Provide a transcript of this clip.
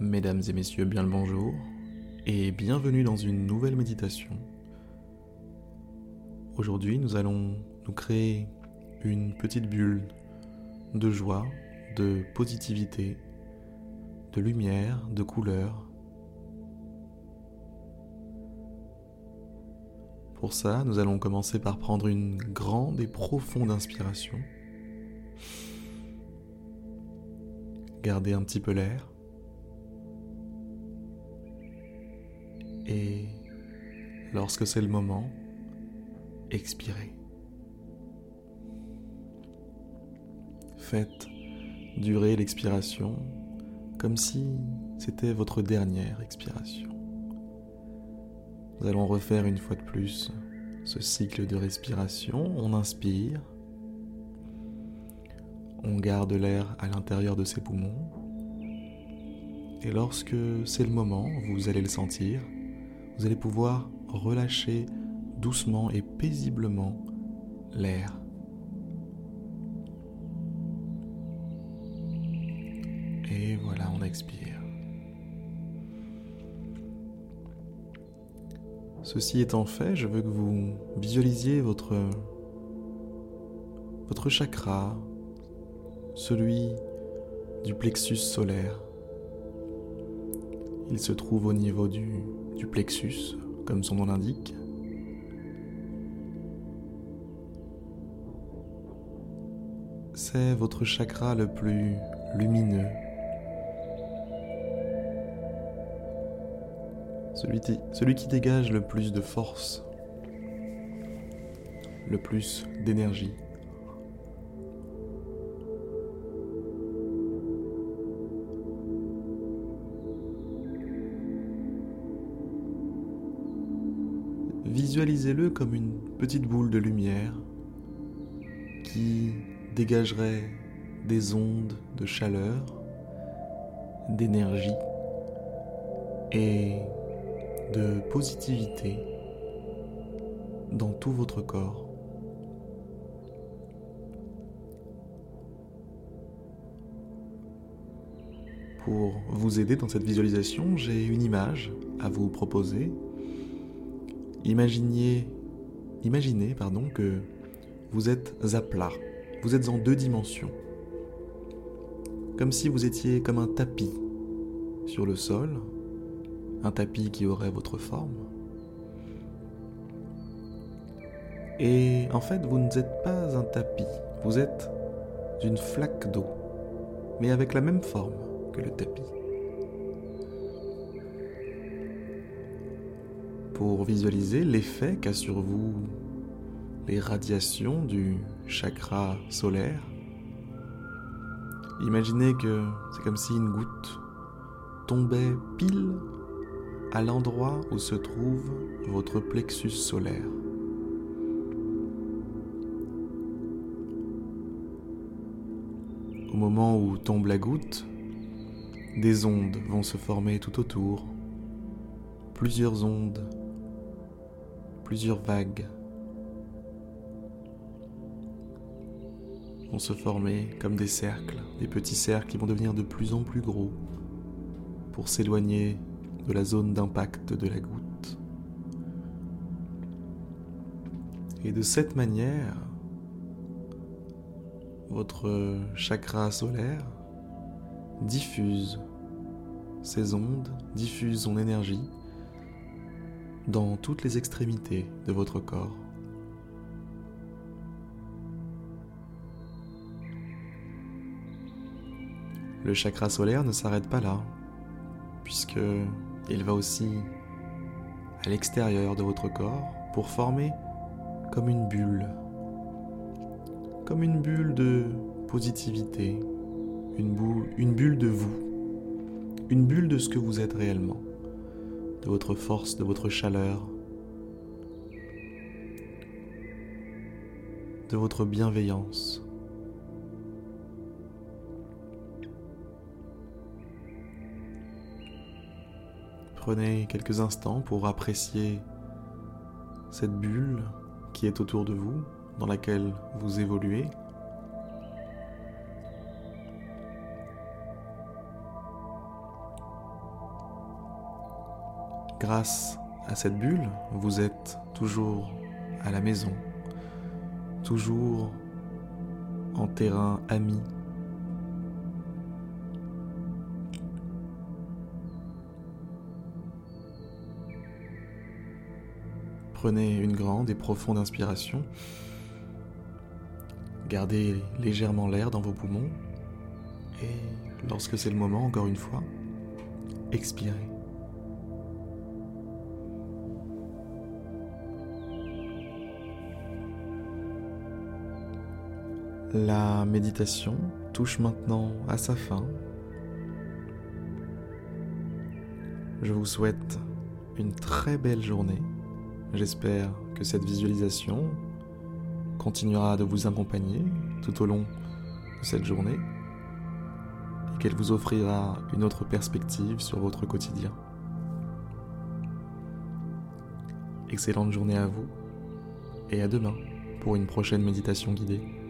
Mesdames et messieurs, bien le bonjour et bienvenue dans une nouvelle méditation. Aujourd'hui, nous allons nous créer une petite bulle de joie, de positivité, de lumière, de couleur. Pour ça, nous allons commencer par prendre une grande et profonde inspiration. Garder un petit peu l'air. Et lorsque c'est le moment, expirez. Faites durer l'expiration comme si c'était votre dernière expiration. Nous allons refaire une fois de plus ce cycle de respiration. On inspire, on garde l'air à l'intérieur de ses poumons. Et lorsque c'est le moment, vous allez le sentir, vous allez pouvoir relâcher doucement et paisiblement l'air. Et voilà, on expire. Ceci étant fait, je veux que vous visualisiez votre, votre chakra, celui du plexus solaire. Il se trouve au niveau du, du plexus, comme son nom l'indique. C'est votre chakra le plus lumineux, celui, qui dégage le plus de force, le plus d'énergie. Visualisez-le comme une petite boule de lumière qui dégagerait des ondes de chaleur, d'énergie et de positivité dans tout votre corps. Pour vous aider dans cette visualisation, j'ai une image à vous proposer. Imaginez, imaginez pardon, que vous êtes à plat, vous êtes en deux dimensions, comme si vous étiez comme un tapis sur le sol, un tapis qui aurait votre forme. Et en fait, vous n'êtes pas un tapis, vous êtes une flaque d'eau, mais avec la même forme que le tapis. Pour visualiser l'effet qu'a sur vous les radiations du chakra solaire, imaginez que c'est comme si une goutte tombait pile à l'endroit où se trouve votre plexus solaire. Au moment où tombe la goutte, des ondes vont se former tout autour, plusieurs ondes, plusieurs vagues vont se former comme des cercles, des petits cercles qui vont devenir de plus en plus gros pour s'éloigner de la zone d'impact de la goutte. Et de cette manière, votre chakra solaire diffuse ses ondes, diffuse son énergie dans toutes les extrémités de votre corps. Le chakra solaire ne s'arrête pas là, puisque il va aussi à l'extérieur de votre corps pour former comme une bulle, comme une bulle de positivité, une, une bulle de vous, une bulle de ce que vous êtes réellement, de votre force, de votre chaleur, de votre bienveillance. Prenez quelques instants pour apprécier cette bulle qui est autour de vous, dans laquelle vous évoluez. Grâce à cette bulle, vous êtes toujours à la maison, toujours en terrain ami. Prenez une grande et profonde inspiration. Gardez légèrement l'air dans vos poumons. Et lorsque c'est le moment, encore une fois, expirez. La méditation touche maintenant à sa fin. Je vous souhaite une très belle journée. J'espère que cette visualisation continuera de vous accompagner tout au long de cette journée et qu'elle vous offrira une autre perspective sur votre quotidien. Excellente journée à vous et à demain pour une prochaine méditation guidée.